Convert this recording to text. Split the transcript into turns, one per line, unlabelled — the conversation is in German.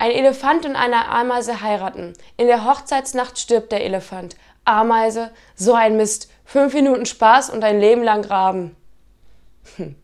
Ein Elefant und eine Ameise heiraten. In der Hochzeitsnacht stirbt der Elefant. Ameise, so ein Mist. Fünf Minuten Spaß und ein Leben lang graben. Hm.